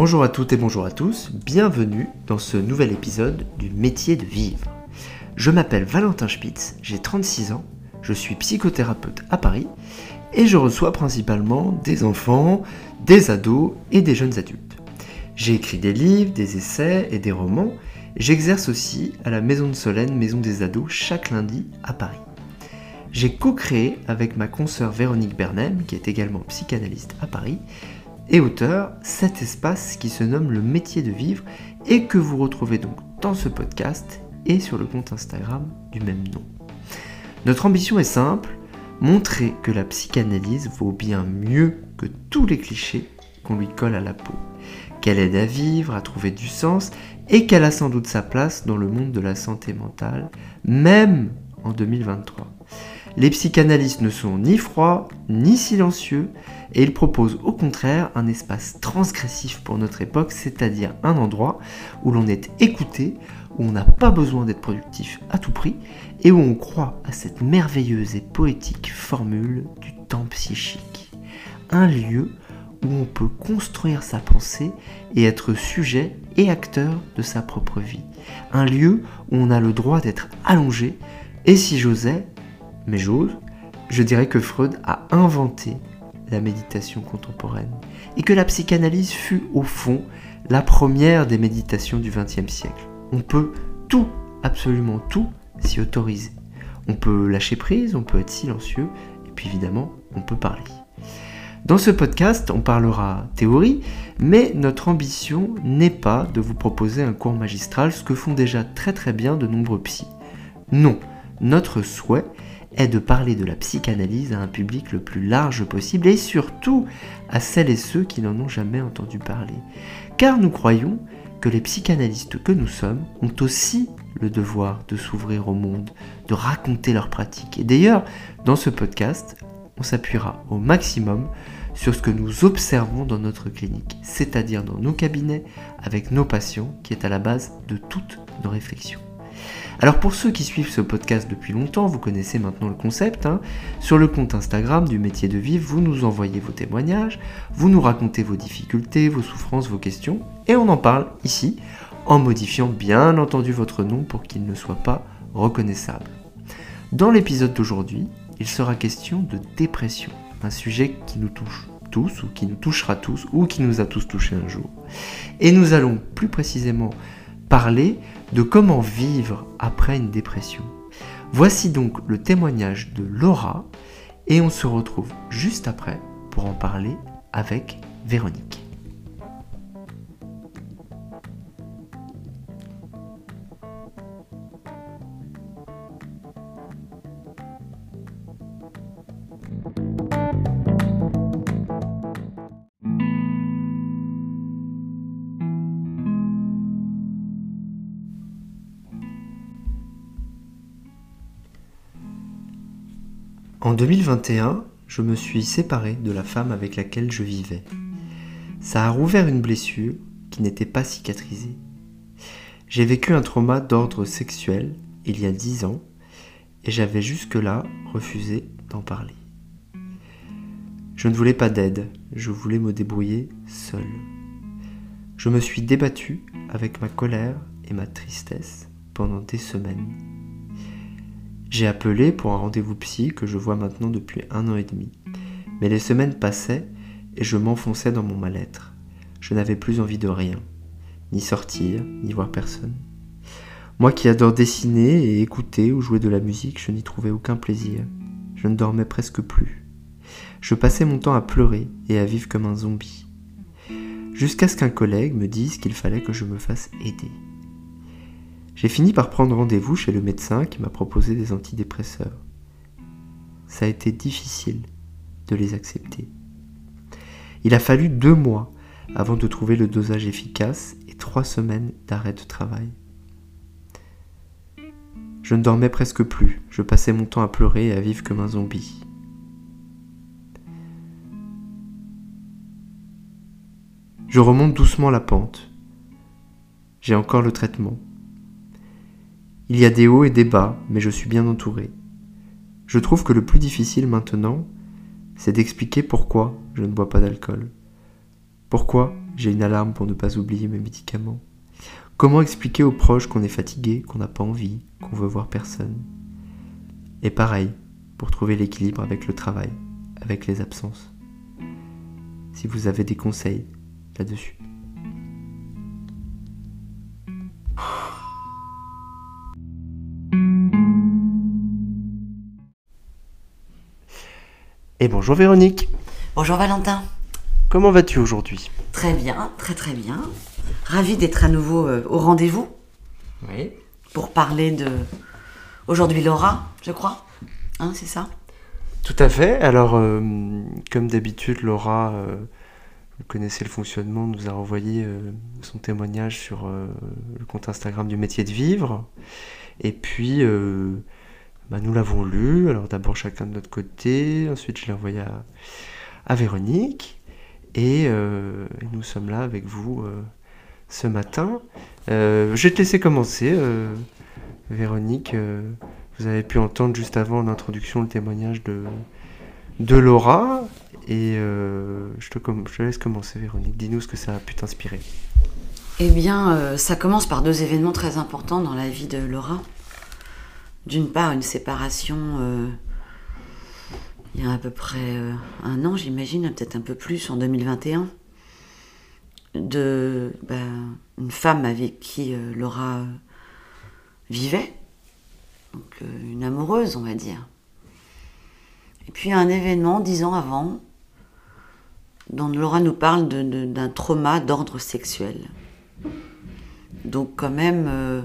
Bonjour à toutes et bonjour à tous, bienvenue dans ce nouvel épisode du métier de vivre. Je m'appelle Valentin Spitz, j'ai 36 ans, je suis psychothérapeute à Paris et je reçois principalement des enfants, des ados et des jeunes adultes. J'ai écrit des livres, des essais et des romans, j'exerce aussi à la Maison de Solène, Maison des ados, chaque lundi à Paris. J'ai co-créé avec ma consoeur Véronique Bernem, qui est également psychanalyste à Paris, et auteur, cet espace qui se nomme le métier de vivre et que vous retrouvez donc dans ce podcast et sur le compte Instagram du même nom. Notre ambition est simple, montrer que la psychanalyse vaut bien mieux que tous les clichés qu'on lui colle à la peau, qu'elle aide à vivre, à trouver du sens et qu'elle a sans doute sa place dans le monde de la santé mentale, même en 2023. Les psychanalystes ne sont ni froids ni silencieux et ils proposent au contraire un espace transgressif pour notre époque, c'est-à-dire un endroit où l'on est écouté, où on n'a pas besoin d'être productif à tout prix et où on croit à cette merveilleuse et poétique formule du temps psychique. Un lieu où on peut construire sa pensée et être sujet et acteur de sa propre vie. Un lieu où on a le droit d'être allongé et si j'osais, mais j'ose, je dirais que Freud a inventé la méditation contemporaine et que la psychanalyse fut au fond la première des méditations du XXe siècle. On peut tout, absolument tout, s'y autoriser. On peut lâcher prise, on peut être silencieux et puis évidemment, on peut parler. Dans ce podcast, on parlera théorie, mais notre ambition n'est pas de vous proposer un cours magistral, ce que font déjà très très bien de nombreux psys. Non, notre souhait est de parler de la psychanalyse à un public le plus large possible et surtout à celles et ceux qui n'en ont jamais entendu parler. Car nous croyons que les psychanalystes que nous sommes ont aussi le devoir de s'ouvrir au monde, de raconter leurs pratiques. Et d'ailleurs, dans ce podcast, on s'appuiera au maximum sur ce que nous observons dans notre clinique, c'est-à-dire dans nos cabinets, avec nos patients, qui est à la base de toutes nos réflexions. Alors pour ceux qui suivent ce podcast depuis longtemps, vous connaissez maintenant le concept. Hein. Sur le compte Instagram du métier de vivre, vous nous envoyez vos témoignages, vous nous racontez vos difficultés, vos souffrances, vos questions, et on en parle ici, en modifiant bien entendu votre nom pour qu'il ne soit pas reconnaissable. Dans l'épisode d'aujourd'hui, il sera question de dépression, un sujet qui nous touche tous, ou qui nous touchera tous, ou qui nous a tous touchés un jour. Et nous allons plus précisément parler de comment vivre après une dépression. Voici donc le témoignage de Laura et on se retrouve juste après pour en parler avec Véronique. 2021, je me suis séparé de la femme avec laquelle je vivais. Ça a rouvert une blessure qui n'était pas cicatrisée. J'ai vécu un trauma d'ordre sexuel il y a dix ans et j'avais jusque-là refusé d'en parler. Je ne voulais pas d'aide, je voulais me débrouiller seul. Je me suis débattu avec ma colère et ma tristesse pendant des semaines. J'ai appelé pour un rendez-vous psy que je vois maintenant depuis un an et demi. Mais les semaines passaient et je m'enfonçais dans mon mal-être. Je n'avais plus envie de rien, ni sortir, ni voir personne. Moi qui adore dessiner et écouter ou jouer de la musique, je n'y trouvais aucun plaisir. Je ne dormais presque plus. Je passais mon temps à pleurer et à vivre comme un zombie. Jusqu'à ce qu'un collègue me dise qu'il fallait que je me fasse aider. J'ai fini par prendre rendez-vous chez le médecin qui m'a proposé des antidépresseurs. Ça a été difficile de les accepter. Il a fallu deux mois avant de trouver le dosage efficace et trois semaines d'arrêt de travail. Je ne dormais presque plus, je passais mon temps à pleurer et à vivre comme un zombie. Je remonte doucement la pente. J'ai encore le traitement. Il y a des hauts et des bas, mais je suis bien entouré. Je trouve que le plus difficile maintenant, c'est d'expliquer pourquoi je ne bois pas d'alcool. Pourquoi j'ai une alarme pour ne pas oublier mes médicaments. Comment expliquer aux proches qu'on est fatigué, qu'on n'a pas envie, qu'on veut voir personne Et pareil, pour trouver l'équilibre avec le travail, avec les absences. Si vous avez des conseils là-dessus. Et bonjour Véronique. Bonjour Valentin. Comment vas-tu aujourd'hui? Très bien, très très bien. Ravi d'être à nouveau euh, au rendez-vous. Oui. Pour parler de aujourd'hui Laura, je crois. Hein, c'est ça? Tout à fait. Alors, euh, comme d'habitude, Laura, euh, vous connaissez le fonctionnement, nous a envoyé son témoignage sur le compte Instagram du métier de vivre. Et puis, bah, nous l'avons lu, alors d'abord chacun de notre côté, ensuite je l'ai envoyé à, Véronique, euh, et, nous sommes là avec vous euh, ce matin. Euh, je vais te laisser commencer, Véronique. vous avez pu entendre juste avant l'introduction le témoignage de, de Laura, et je, te, laisse commencer, Véronique. Dis-nous ce que ça a pu t'inspirer. Eh bien, ça commence par deux événements très importants dans la vie de Laura d'une part une séparation euh, il y a à peu près euh, un an, j'imagine, peut-être un peu plus, en 2021, de ben, une femme avec qui euh, Laura vivait, donc une amoureuse, on va dire. Et puis un événement dix ans avant, dont Laura nous parle d'un trauma d'ordre sexuel. Donc quand même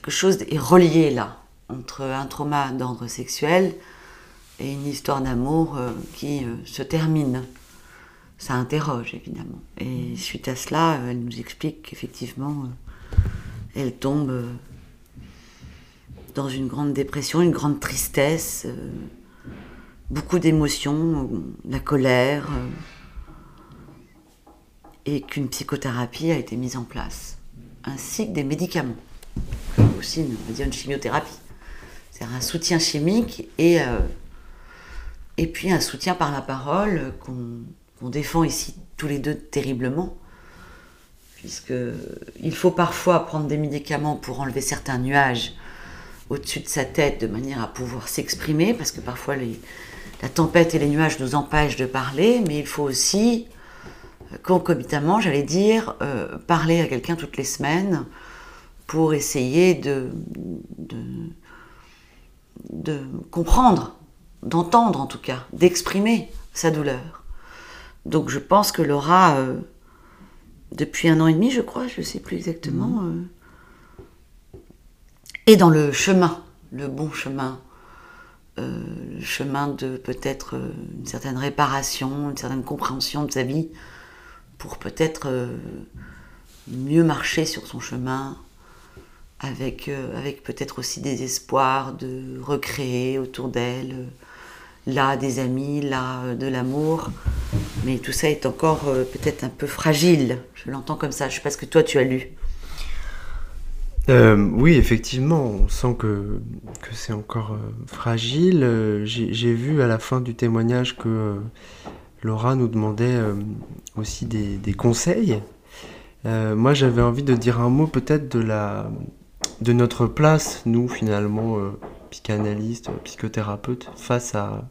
quelque chose est relié là, entre un trauma d'ordre sexuel et une histoire d'amour euh, qui euh, se termine. Ça interroge évidemment. Et suite à cela, euh, elle nous explique qu'effectivement, elle tombe dans une grande dépression, une grande tristesse, beaucoup d'émotions, la colère, et qu'une psychothérapie a été mise en place, ainsi que des médicaments aussi, on va dire, une chimiothérapie. C'est un soutien chimique et, euh, et puis un soutien par la parole qu'on défend ici tous les deux terriblement. Puisque il faut parfois prendre des médicaments pour enlever certains nuages au-dessus de sa tête de manière à pouvoir s'exprimer, parce que parfois la tempête et les nuages nous empêchent de parler, mais il faut aussi, concomitamment, j'allais dire, euh, parler à quelqu'un toutes les semaines, pour essayer de, de, comprendre, d'entendre en tout cas, d'exprimer sa douleur. Donc je pense que Laura, euh, depuis un an et demi, je crois, je ne sais plus exactement, mmh. euh, est dans le chemin, le bon chemin, euh, le chemin de peut-être une certaine réparation, une certaine compréhension de sa vie, pour peut-être mieux marcher sur son chemin, avec, euh, avec peut-être aussi des espoirs de recréer autour d'elle, euh, là des amis, là euh, de l'amour. Mais tout ça est encore peut-être un peu fragile. Je l'entends comme ça. Je sais pas ce que toi tu as lu. oui, effectivement, on sent que, que c'est encore fragile. J'ai vu à la fin du témoignage que Laura nous demandait aussi des, des conseils. moi, j'avais envie de dire un mot peut-être de la, de notre place, nous finalement, euh, psychanalystes, psychothérapeutes, face à,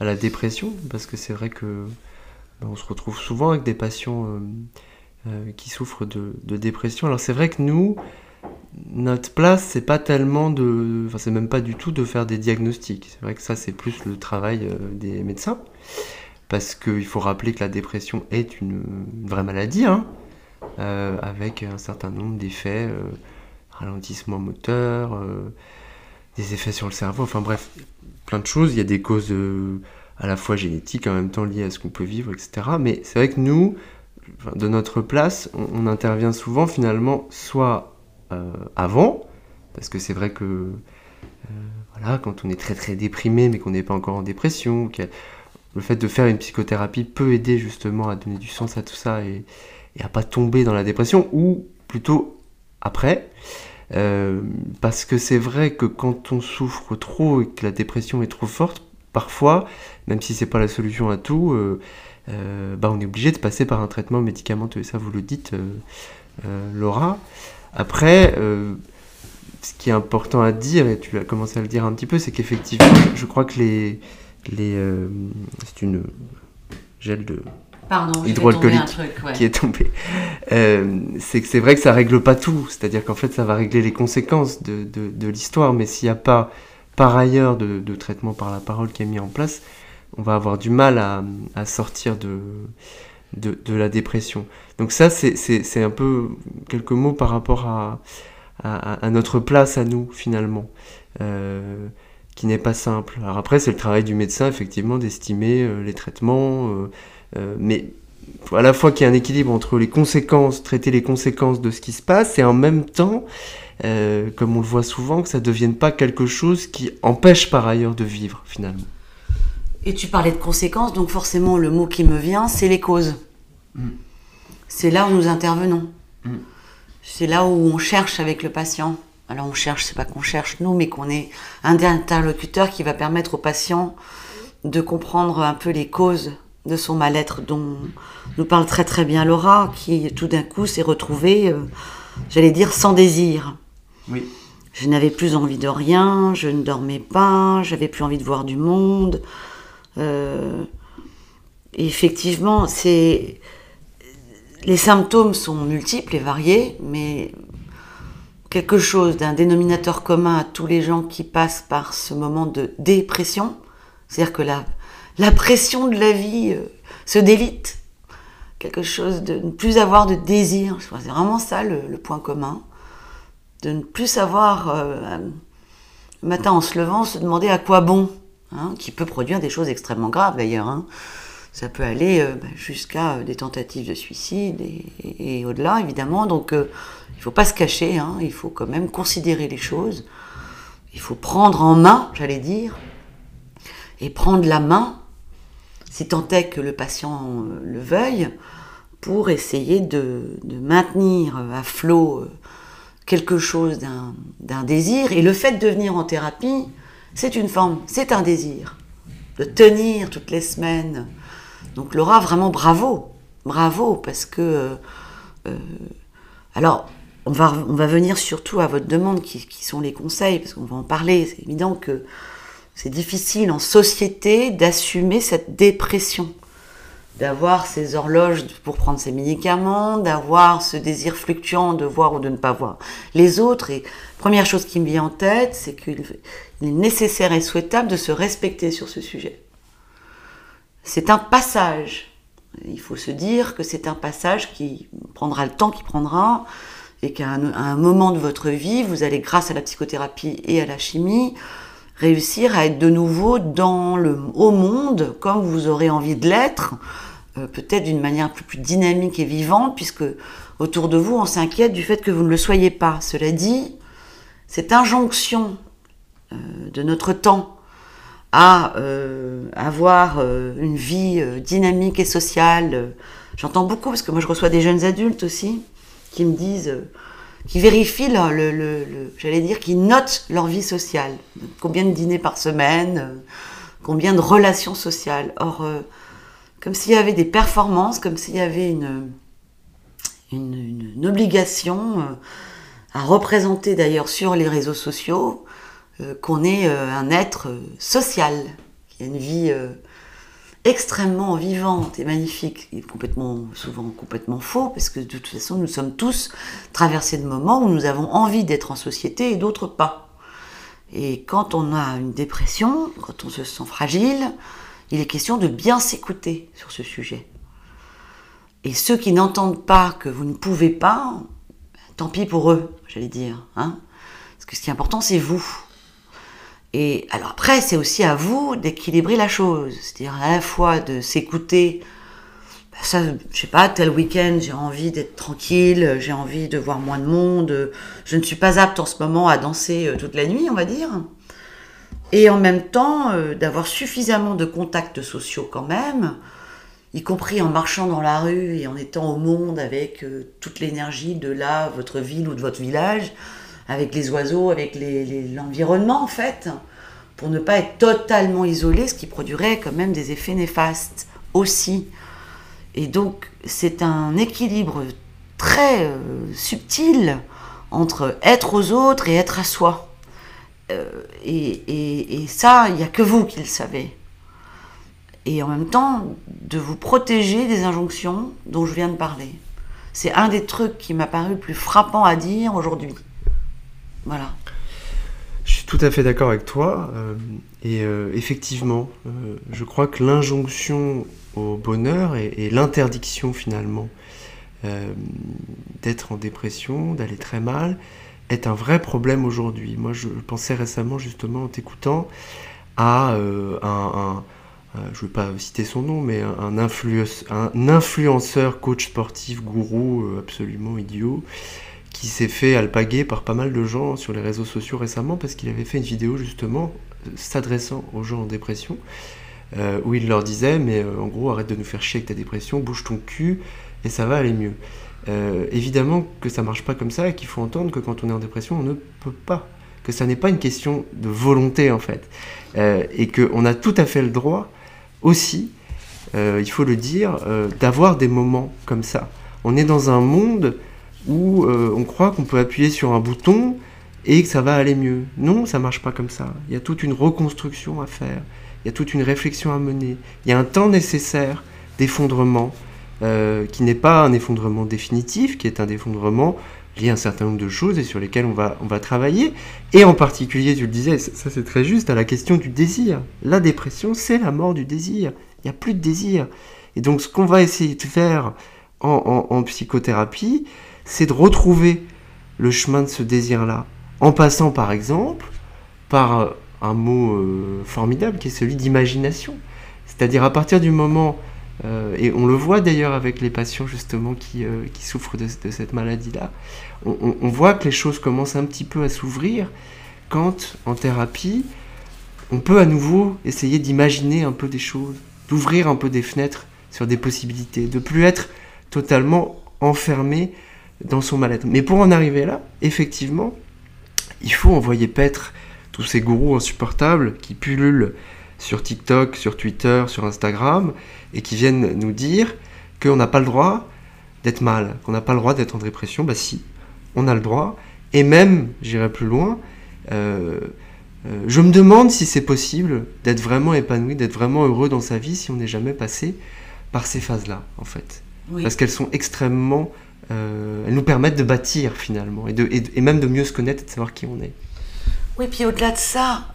la dépression, parce que c'est vrai que ben, on se retrouve souvent avec des patients euh, euh, qui souffrent de, dépression. Alors c'est vrai que nous, notre place, c'est pas tellement de, enfin c'est même pas du tout de faire des diagnostics. C'est vrai que ça c'est plus le travail des médecins, parce qu'il faut rappeler que la dépression est une, vraie maladie, hein, avec un certain nombre d'effets ralentissement moteur, euh, des effets sur le cerveau, enfin bref, plein de choses. Il y a des causes euh, à la fois génétiques, en même temps liées à ce qu'on peut vivre, etc. Mais c'est vrai que nous, de notre place, on, intervient souvent finalement soit euh, avant, parce que c'est vrai que voilà, quand on est très très déprimé mais qu'on n'est pas encore en dépression, le fait de faire une psychothérapie peut aider justement à donner du sens à tout ça et, et à pas tomber dans la dépression, ou plutôt après. Euh, parce que c'est vrai que quand on souffre trop et que la dépression est trop forte, parfois, même si c'est pas la solution à tout, euh, bah, on est obligé de passer par un traitement médicamenteux. Ça, vous le dites, Laura. Après, ce qui est important à dire, et tu as commencé à le dire un petit peu, c'est qu'effectivement, je crois que les. les c'est une gel de Pardon, hydroalcoolique qui est tombé. Euh, c'est que c'est vrai que ça règle pas tout, c'est-à-dire qu'en fait ça va régler les conséquences de, de, l'histoire, mais s'il n'y a pas par ailleurs de, de, traitement par la parole qui est mis en place, on va avoir du mal à, à sortir de, de, la dépression. Donc ça c'est un peu quelques mots par rapport à, à, à notre place à nous finalement. Euh, qui n'est pas simple. Alors après, c'est le travail du médecin, effectivement, d'estimer euh, les traitements, mais à la fois qu'il y ait un équilibre entre les conséquences, traiter les conséquences de ce qui se passe, et en même temps, euh, comme on le voit souvent, que ça ne devienne pas quelque chose qui empêche par ailleurs de vivre finalement. Et tu parlais de conséquences, donc forcément le mot qui me vient, c'est les causes. Mm. C'est là où nous intervenons. Mm. C'est là où on cherche avec le patient. Alors on cherche, c'est pas qu'on cherche nous, mais qu'on est un interlocuteur qui va permettre au patient de comprendre un peu les causes de son mal-être dont nous parle très très bien Laura, qui tout d'un coup s'est retrouvée, euh, j'allais dire, sans désir. Oui. Je n'avais plus envie de rien, je ne dormais pas, j'avais plus envie de voir du monde. Euh, effectivement, c'est les symptômes sont multiples et variés, mais quelque chose d'un dénominateur commun à tous les gens qui passent par ce moment de dépression, c'est-à-dire que la la pression de la vie euh, se délite. Quelque chose de ne plus avoir de désir. C'est vraiment ça le, point commun. De ne plus savoir, euh, le matin en se levant, se demander à quoi bon. Hein, qui peut produire des choses extrêmement graves d'ailleurs. Hein. Ça peut aller euh, bah, jusqu'à des tentatives de suicide et, au-delà évidemment. Donc il ne faut pas se cacher, hein. il faut quand même considérer les choses. Il faut prendre en main, j'allais dire, et prendre la main si tant est que le patient euh, le veuille, pour essayer de, maintenir à flot euh, quelque chose d'un désir. Et le fait de venir en thérapie, c'est une forme, c'est un désir. De tenir toutes les semaines. Donc Laura, vraiment bravo. Bravo, parce que... Euh, alors, on va, venir surtout à votre demande, qui sont les conseils, parce qu'on va en parler. C'est évident que c'est difficile en société d'assumer cette dépression, d'avoir ces horloges pour prendre ses médicaments, d'avoir ce désir fluctuant de voir ou de ne pas voir les autres. Et première chose qui me vient en tête, c'est qu'il est nécessaire et souhaitable de se respecter sur ce sujet. C'est un passage. Il faut se dire que c'est un passage qui prendra le temps qu'il prendra et qu'à un moment de votre vie, vous allez, grâce à la psychothérapie et à la chimie, réussir à être de nouveau dans le, au monde comme vous aurez envie de l'être, euh, peut-être d'une manière plus, dynamique et vivante, puisque autour de vous, on s'inquiète du fait que vous ne le soyez pas. Cela dit, cette injonction euh, de notre temps à euh, avoir une vie dynamique et sociale, j'entends beaucoup, parce que moi je reçois des jeunes adultes aussi, qui me disent qui vérifient le, le, j'allais dire, qui notent leur vie sociale. Combien de dîners par semaine, euh, combien de relations sociales. Or, euh, comme s'il y avait des performances, comme s'il y avait une, une, obligation euh, à représenter d'ailleurs sur les réseaux sociaux qu'on est un être social, qui a une vie extrêmement vivante et magnifique, et complètement, souvent complètement faux, parce que de toute façon, nous sommes tous traversés de moments où nous avons envie d'être en société et d'autres pas. Et quand on a une dépression, quand on se sent fragile, il est question de bien s'écouter sur ce sujet. Et ceux qui n'entendent pas que vous ne pouvez pas, tant pis pour eux, j'allais dire. Hein Parce que ce qui est important, c'est vous. Et alors après, c'est aussi à vous d'équilibrer la chose. C'est-à-dire à la fois de s'écouter. Bah, ça, je sais pas, tel week-end, j'ai envie d'être tranquille, j'ai envie de voir moins de monde. Je ne suis pas apte en ce moment à danser euh, toute la nuit, on va dire. Et en même temps, euh, d'avoir suffisamment de contacts sociaux quand même, y compris en marchant dans la rue et en étant au monde avec euh, toute l'énergie de là, votre ville ou de votre village, avec les oiseaux, avec l'environnement en fait, pour ne pas être totalement isolé, ce qui produirait quand même des effets néfastes aussi. Et donc, c'est un équilibre très euh, subtil entre être aux autres et être à soi. Euh, et, ça, il n'y a que vous qui le savez. Et en même temps, de vous protéger des injonctions dont je viens de parler. C'est un des trucs qui m'a paru le plus frappant à dire aujourd'hui. Voilà. Je suis tout à fait d'accord avec toi. Euh, et effectivement, je crois que l'injonction au bonheur et l'interdiction finalement euh, d'être en dépression, d'aller très mal, est un vrai problème aujourd'hui. Moi, je pensais récemment, justement, en t'écoutant, à euh, un, je ne vais pas citer son nom, mais un, influenceur, coach sportif, gourou euh, absolument idiot, qui s'est fait alpaguer par pas mal de gens sur les réseaux sociaux récemment parce qu'il avait fait une vidéo justement s'adressant aux gens en dépression, où il leur disait, mais en gros, arrête de nous faire chier avec ta dépression, bouge ton cul, et ça va aller mieux. Euh, évidemment que ça marche pas comme ça et qu'il faut entendre que quand on est en dépression, on ne peut pas. Que ça n'est pas une question de volonté en fait. Euh, et qu'on a tout à fait le droit aussi, euh, il faut le dire, d'avoir des moments comme ça. On est dans un monde où on croit qu'on peut appuyer sur un bouton et que ça va aller mieux. Non, ça marche pas comme ça. Il y a toute une reconstruction à faire. Il y a toute une réflexion à mener. Il y a un temps nécessaire d'effondrement, euh, qui n'est pas un effondrement définitif, qui est un effondrement lié à un certain nombre de choses et sur lesquelles on va, on va travailler. Et en particulier, tu le disais, ça c'est très juste, à la question du désir. La dépression, c'est la mort du désir. Il n'y a plus de désir. Et donc ce qu'on va essayer de faire en, psychothérapie, c'est de retrouver le chemin de ce désir-là, en passant par exemple par un mot euh, formidable qui est celui d'imagination. C'est-à-dire à partir du moment euh, et on le voit d'ailleurs avec les patients justement qui, euh, qui souffrent de, cette maladie-là. On, voit que les choses commencent un petit peu à s'ouvrir quand en thérapie, on peut à nouveau essayer d'imaginer un peu des choses, d'ouvrir un peu des fenêtres sur des possibilités, de plus être totalement enfermé dans son mal-être. Mais pour en arriver là, effectivement, il faut envoyer paître tous ces gourous insupportables qui pullulent sur TikTok, sur Twitter, sur Instagram, et qui viennent nous dire qu'on n'a pas le droit d'être mal, qu'on n'a pas le droit d'être en dépression. Bah si, on a le droit. Et même, j'irai plus loin, euh, euh, je me demande si c'est possible d'être vraiment épanoui, d'être vraiment heureux dans sa vie si on n'est jamais passé par ces phases-là, en fait. Parce qu'elles sont extrêmement... Euh, elles nous permettent de bâtir finalement, et, de, et, même de mieux se connaître et de savoir qui on est. Oui, puis au-delà de ça,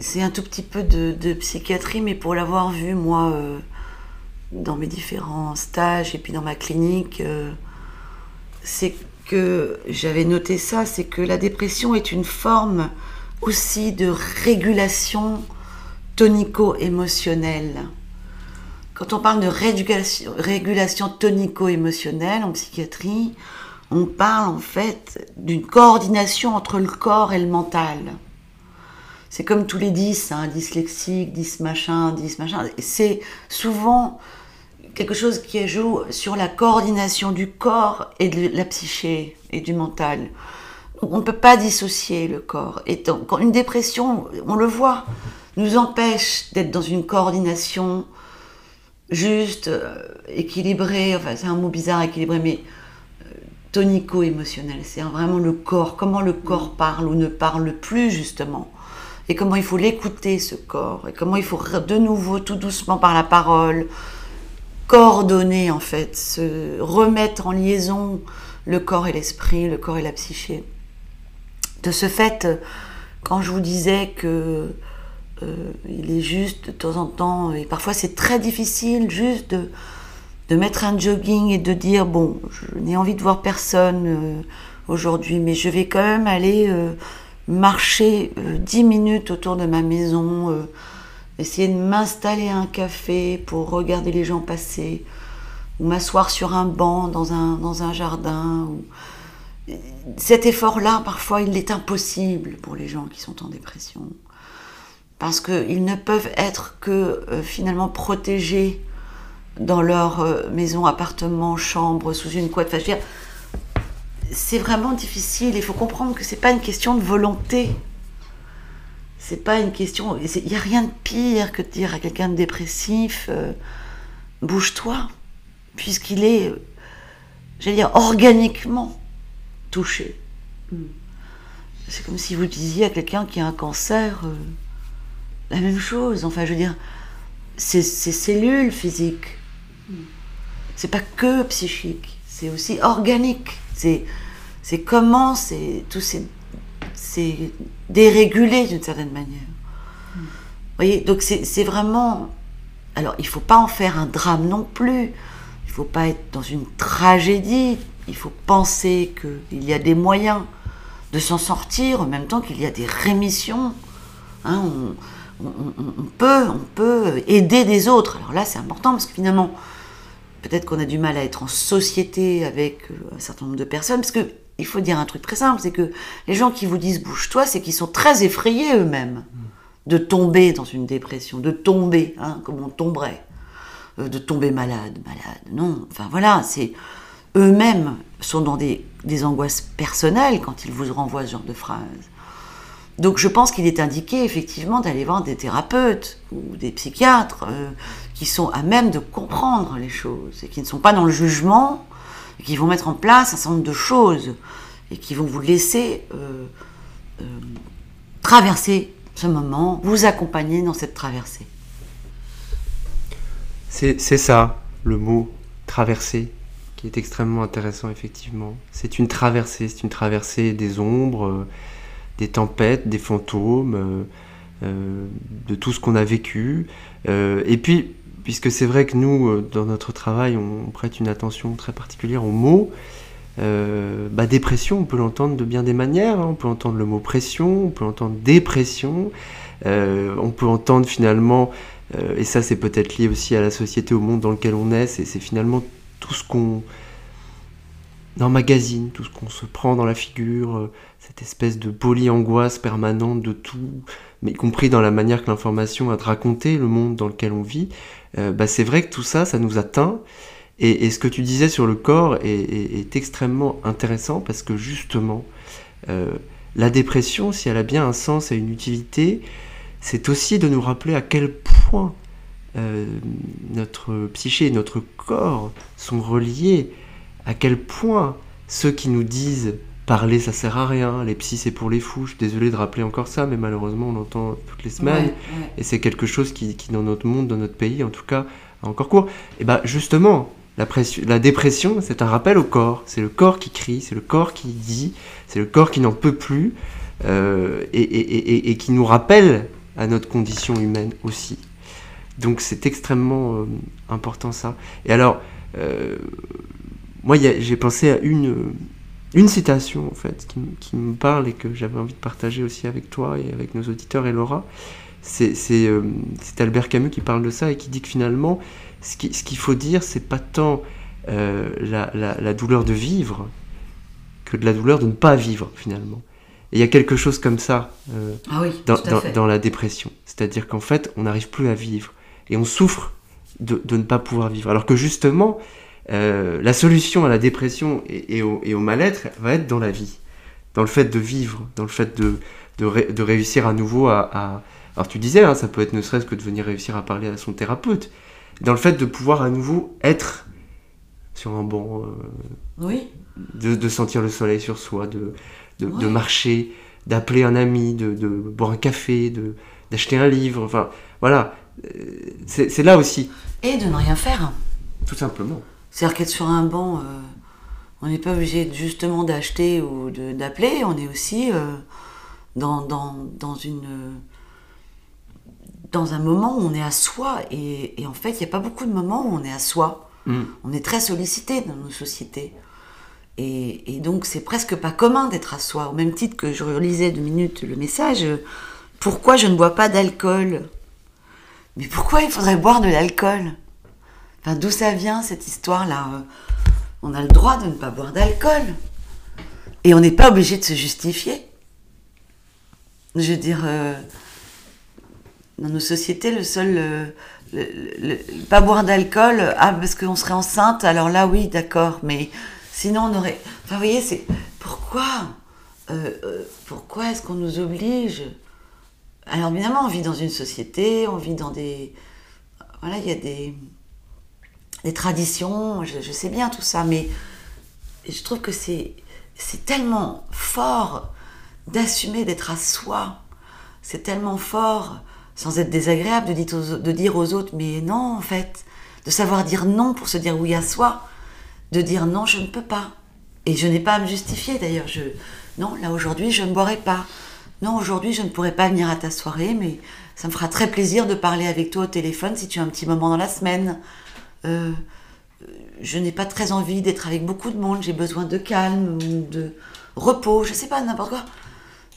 c'est un tout petit peu de, psychiatrie, mais pour l'avoir vu, moi, euh, dans mes différents stages et puis dans ma clinique, euh, c'est que j'avais noté ça, c'est que la dépression est une forme aussi de régulation tonico-émotionnelle. Quand on parle de régulation, tonico-émotionnelle en psychiatrie, on parle en fait d'une coordination entre le corps et le mental c'est comme tous les 10, hein, dyslexiques, 10 machin, 10 machin. C'est souvent quelque chose qui joue sur la coordination du corps et de la psyché et du mental. On ne peut pas dissocier le corps. Et une dépression, on le voit, nous empêche d'être dans une coordination juste, euh, équilibrée, enfin c'est un mot bizarre, équilibré, mais euh, tonico-émotionnel. C'est vraiment le corps, comment le corps parle ou ne parle plus justement et comment il faut l'écouter, ce corps, et comment il faut de nouveau, tout doucement par la parole, coordonner en fait, se remettre en liaison le corps et l'esprit, le corps et la psyché. De ce fait, quand je vous disais que euh, il est juste de temps en temps, et parfois c'est très difficile juste de, mettre un jogging et de dire bon, je n'ai envie de voir personne euh, aujourd'hui, mais je vais quand même aller euh, marcher euh, dix minutes autour de ma maison, essayer de m'installer un café pour regarder les gens passer, ou m'asseoir sur un banc dans un, dans un jardin. Cet effort-là, parfois, il est impossible pour les gens qui sont en dépression. Parce qu'ils ne peuvent être que euh, finalement protégés dans leur maison, appartement, chambre, sous une couette. Enfin, c'est vraiment difficile. Il faut comprendre que c'est pas une question de volonté. C'est pas une question. Il n'y a rien de pire que de dire à quelqu'un de dépressif euh, bouge-toi, puisqu'il est, j'allais dire, organiquement touché. C'est comme si vous disiez à quelqu'un qui a un cancer euh, la même chose. Enfin, je veux dire, ces, ces cellules physiques, c'est pas que psychique, c'est aussi organique. C'est, c'est comment c'est tout c'est, c'est dérégulé d'une certaine manière. Voyez, donc c'est, c'est vraiment. Alors, il faut pas en faire un drame non plus. Il faut pas être dans une tragédie. Il faut penser qu'il y a des moyens de s'en sortir en même temps qu'il y a des rémissions. Hein, on- peut, on peut aider des autres. Alors là, c'est important parce que finalement, peut-être qu'on a du mal à être en société avec euh, un certain nombre de personnes, parce que il faut dire un truc très simple, c'est que les gens qui vous disent bouge-toi, c'est qu'ils sont très effrayés eux-mêmes de tomber dans une dépression, de tomber, hein, comme on tomberait, euh, de tomber malade, malade. Non, enfin voilà, c'est eux-mêmes sont dans des, des angoisses personnelles quand ils vous renvoient ce genre de phrases. Donc je pense qu'il est indiqué effectivement d'aller voir des thérapeutes ou des psychiatres euh, qui sont à même de comprendre les choses et qui ne sont pas dans le jugement et qui vont mettre en place un certain nombre de choses et qui vont vous laisser euh, euh, traverser ce moment, vous accompagner dans cette traversée. C'est ça, le mot traversée, qui est extrêmement intéressant, effectivement. C'est une traversée, c'est une traversée des ombres, des tempêtes, des fantômes, euh, euh, de tout ce qu'on a vécu. Euh, et puis, puisque c'est vrai que nous, dans notre travail, on prête une attention très particulière aux mots, bah, dépression, on peut l'entendre de bien des manières. hein. On peut entendre le mot pression, on peut entendre dépression, on peut entendre finalement et ça, c'est peut-être lié aussi à la société, au monde dans lequel on est. C'est finalement tout ce qu'on emmagasine, tout ce qu'on se prend dans la figure, euh, cette espèce de poly-angoisse permanente de tout, mais y compris dans la manière que l'information a de raconter le monde dans lequel on vit. Euh, bah, c'est vrai que tout ça, ça nous atteint. Et, ce que tu disais sur le corps est, extrêmement intéressant parce que justement, euh, la dépression, si elle a bien un sens et une utilité, c'est aussi de nous rappeler à quel point notre psyché et notre corps sont reliés, à quel point ceux qui nous disent parler ça sert à rien, les psys c'est pour les fous, je suis désolé de rappeler encore ça, mais malheureusement on l'entend toutes les semaines, Ouais, ouais. et c'est quelque chose qui, qui, dans notre monde, dans notre pays en tout cas, a encore cours. Et bien justement, la, pression- la dépression, c'est un rappel au corps, c'est le corps qui crie, c'est le corps qui dit, c'est le corps qui n'en peut plus, euh, et, et- et- et- et qui nous rappelle à notre condition humaine aussi. Donc c'est extrêmement euh, important ça. Et alors, euh, moi j'ai pensé à une, euh, une citation en fait qui, me parle et que j'avais envie de partager aussi avec toi et avec nos auditeurs et Laura. C'est euh, Albert Camus qui parle de ça et qui dit que finalement, ce qui- ce qu'il faut dire, c'est pas tant euh, la, la- la douleur de vivre que de la douleur de ne pas vivre finalement. Et il y a quelque chose comme ça euh, Ah oui, dans, dans- dans la dépression. C'est-à-dire qu'en fait, on n'arrive plus à vivre. Et on souffre de, de ne pas pouvoir vivre. Alors que justement, euh, la solution à la dépression et, et au, et au mal-être va être dans la vie. Dans le fait de vivre, dans le fait de, de, ré- de réussir à nouveau à... à- Alors tu disais, hein, ça peut être ne serait-ce que de venir réussir à parler à son thérapeute. Dans le fait de pouvoir à nouveau être sur un banc, euh, Oui, de, de sentir le soleil sur soi, de, de, de Ouais. marcher, d'appeler un ami, de, de boire un café, de, d'acheter un livre. Enfin, voilà. Euh, c'est là aussi, et de ne rien faire. tout simplement. C'est-à-dire qu'être sur un banc, euh, on n'est pas obligé justement d'acheter ou d'appeler, on est aussi euh, dans, dans, dans une, dans un moment où on est à soi. Et, et en fait, il n'y a pas beaucoup de moments où on est à soi. Mm. On est très sollicité dans nos sociétés. Et, et donc, c'est presque pas commun d'être à soi. Au même titre que je relisais deux minutes le message euh, Pourquoi je ne bois pas d'alcool? Mais pourquoi il faudrait boire de l'alcool? Enfin, d'où ça vient cette histoire-là euh, On a le droit de ne pas boire d'alcool. Et on n'est pas obligé de se justifier. Je veux dire, euh, dans nos sociétés, le seul. euh, le, pas boire d'alcool, ah, parce qu'on serait enceinte, alors là, oui, d'accord, mais sinon, on aurait. Enfin, vous voyez, c'est. Pourquoi Pourquoi est-ce qu'on nous oblige? Alors, évidemment, on vit dans une société, on vit dans des. Voilà, il y a des les traditions, je, sais bien tout ça, mais je trouve que c'est tellement fort d'assumer d'être à soi. C'est tellement fort, sans être désagréable, de dire, aux, de dire aux autres, mais non, en fait, de savoir dire non pour se dire oui à soi, de dire non, je ne peux pas. Et je n'ai pas à me justifier d'ailleurs. Je, non, là aujourd'hui, je ne boirai pas. Non, aujourd'hui, je ne pourrai pas venir à ta soirée, mais ça me fera très plaisir de parler avec toi au téléphone si tu as un petit moment dans la semaine. Euh, je n'ai pas très envie d'être avec beaucoup de monde, j'ai besoin de calme de repos, je sais pas, n'importe quoi.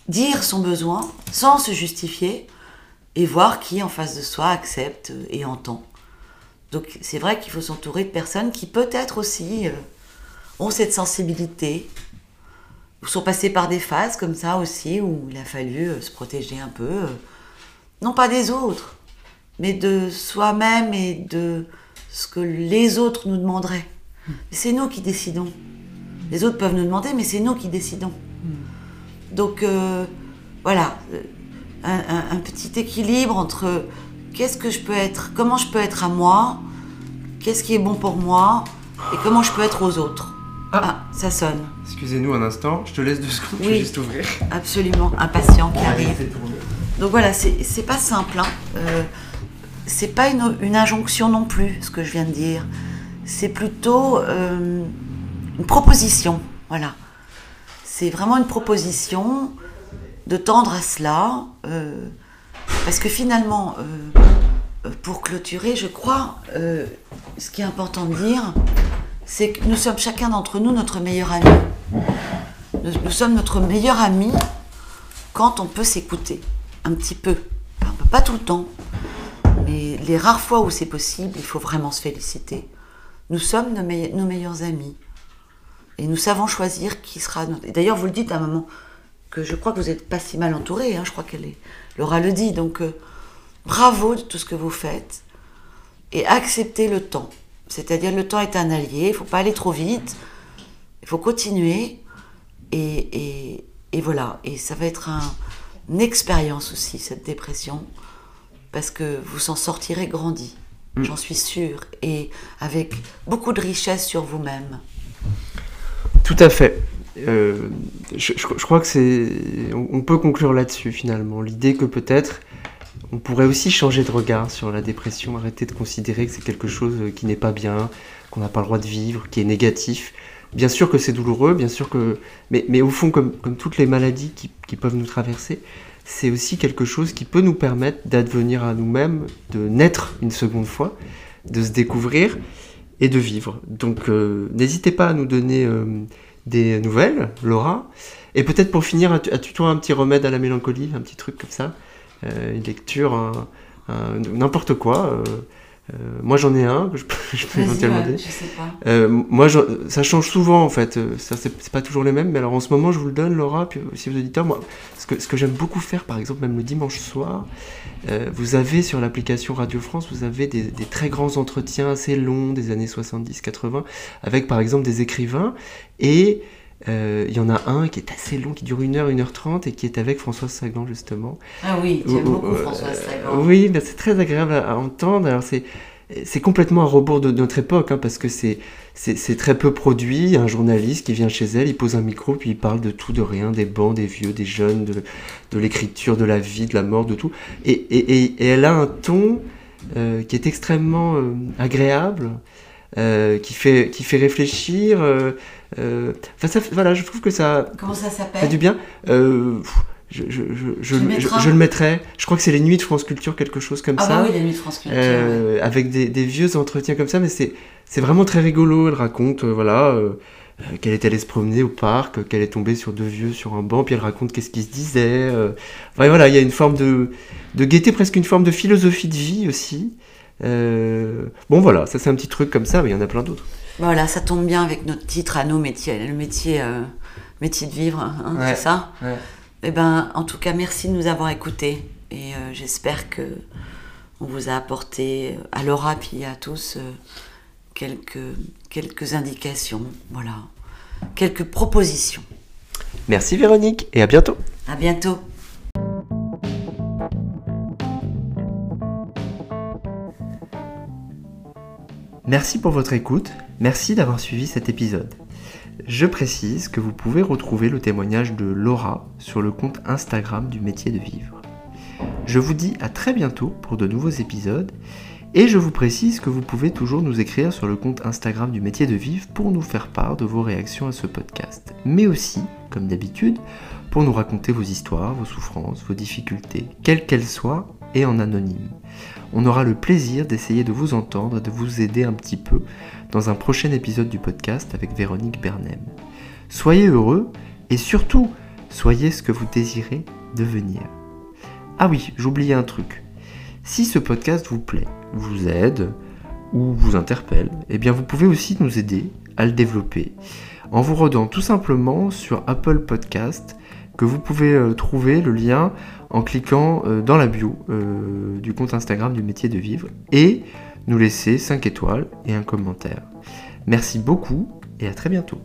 Dire son besoin sans se justifier et voir qui en face de soi accepte et entend. Donc c'est vrai qu'il faut s'entourer de personnes qui peut-être aussi euh, ont cette sensibilité, ou sont passées par des phases comme ça aussi, où il a fallu euh, se protéger un peu, non pas des autres, mais de soi-même et de ce que les autres nous demanderaient. C'est nous qui décidons. Les autres peuvent nous demander, mais c'est nous qui décidons. Donc euh, voilà, euh, un, un- un petit équilibre entre qu'est-ce que je peux être, comment je peux être à moi, qu'est-ce qui est bon pour moi, et comment je peux être aux autres. Ah. Ah, ça sonne, Excusez-nous un instant, je te laisse deux secondes, je Oui. vais juste ouvrir. absolument, un patient qui arrive. Donc voilà, c'est c'est pas simple. Hein. Euh, c'est pas une, injonction non plus, ce que je viens de dire. C'est plutôt euh, une proposition. Voilà. C'est vraiment une proposition de tendre à cela. euh, parce que finalement, euh, pour clôturer, je crois, ce qui est important de dire, c'est que nous sommes chacun d'entre nous notre meilleur ami. Nous, sommes notre meilleur ami quand on peut s'écouter un petit peu. Pas tout le temps, les rares fois où c'est possible, il faut vraiment se féliciter. Nous sommes nos, meille- nos meilleurs amis et nous savons choisir qui sera notre. D'ailleurs, vous le dites à moment que je crois que vous n'êtes pas si mal entouré. hein, je crois qu'elle est. Laura le dit. Donc, euh, bravo de tout ce que vous faites et acceptez le temps. C'est-à-dire, le temps est un allié. Il faut pas aller trop vite. Il faut continuer. Et, voilà. Et ça va être un- une expérience aussi, cette dépression, parce que vous s'en sortirez grandi. J'en suis sûre. Et avec beaucoup de richesse sur vous-même. Tout à fait. Euh, je, je- je crois que c'est. On, on peut conclure là-dessus finalement. L'idée que peut-être on pourrait aussi changer de regard sur la dépression, arrêter de considérer que c'est quelque chose qui n'est pas bien, qu'on n'a pas le droit de vivre, qui est négatif. Bien sûr que c'est douloureux, bien sûr que. Mais, mais au fond, comme, comme toutes les maladies qui, qui peuvent nous traverser, c'est aussi quelque chose qui peut nous permettre d'advenir à nous-mêmes, de naître une seconde fois, de se découvrir et de vivre. Donc euh, n'hésitez pas à nous donner euh, des nouvelles, Laura. Et peut-être pour finir, as-tu toi un petit remède à la mélancolie, un petit truc comme ça Euh, Une lecture, n'importe quoi. Euh, moi j'en ai un que je peux, je peux éventuellement donner. je sais pas. Euh, moi, je- ça change souvent en fait. Euh, Ça, c'est pas toujours les mêmes, mais alors en ce moment, je vous le donne, Laura, puis aussi aux auditeurs. Moi, ce que, ce que j'aime beaucoup faire, par exemple, même le dimanche soir, euh, vous avez sur l'application Radio France, vous avez des, des très grands entretiens assez longs des années 70-80 avec par exemple des écrivains et il y en a un qui est assez long, qui dure 1 heure, 1 heure 30 et qui est avec Françoise Sagan justement. Ah oui, tu aimes Ou- beaucoup ou- François euh, Sagan. Oui, ben, c'est très agréable à, à entendre. Alors c'est c'est complètement à rebours de notre époque hein, parce que c'est très peu produit. Un journaliste qui vient chez elle, il pose un micro puis il parle de tout, de rien, des bancs, des vieux, des jeunes, de, de l'écriture, de la vie, de la mort, de tout. Et, et, elle a un ton euh, qui est extrêmement euh, agréable. euh, qui fait qui fait réfléchir euh, euh, enfin ça fait- voilà je trouve que ça Comment ça fait du bien. Euh, je, je, je, je, Tu le mettrai. Je crois que c'est les nuits de France Culture, quelque chose comme Ah ça. bah oui, la nuit de France Culture. ouais. Euh, avec des, des vieux entretiens comme ça, mais c'est vraiment très rigolo. Elle raconte, euh, voilà, euh, euh, qu'elle est allée se promener au parc, euh, qu'elle est tombée sur deux vieux sur un banc, puis elle raconte qu'est-ce qui se disait. euh. Enfin, voilà, il y a une forme de, de gaieté, presque une forme de philosophie de vie aussi. Euh, bon, voilà, ça c'est un petit truc comme ça, mais il y en a plein d'autres. Voilà, ça tombe bien avec notre titre à nos métiers, le métier, euh, métier de vivre, hein, Ouais. c'est ça Ouais. Eh ben, en tout cas, merci de nous avoir écoutés et euh, j'espère que on vous a apporté euh, à Laura puis à tous euh, quelques quelques indications, voilà, quelques propositions. Merci Véronique, et à bientôt. À bientôt. Merci pour votre écoute, merci d'avoir suivi cet épisode. Je précise que vous pouvez retrouver le témoignage de Laura sur le compte Instagram du métier de vivre. Je vous dis à très bientôt pour de nouveaux épisodes et je vous précise que vous pouvez toujours nous écrire sur le compte Instagram du métier de vivre pour nous faire part de vos réactions à ce podcast. Mais aussi, comme d'habitude, pour nous raconter vos histoires, vos souffrances, vos difficultés, quelles qu'elles soient, et en anonyme. On aura le plaisir d'essayer de vous entendre et de vous aider un petit peu dans un prochain épisode du podcast avec Véronique Bernem. Soyez heureux et surtout, soyez ce que vous désirez devenir. Ah oui, j'oubliais un truc. Si ce podcast vous plaît, vous aide ou vous interpelle, eh bien vous pouvez aussi nous aider à le développer en vous rendant tout simplement sur Apple Podcast vous pouvez euh, trouver le lien en cliquant euh, dans la bio euh, du compte Instagram du métier de vivre et nous laisser 5 étoiles et un commentaire. Merci beaucoup et à très bientôt.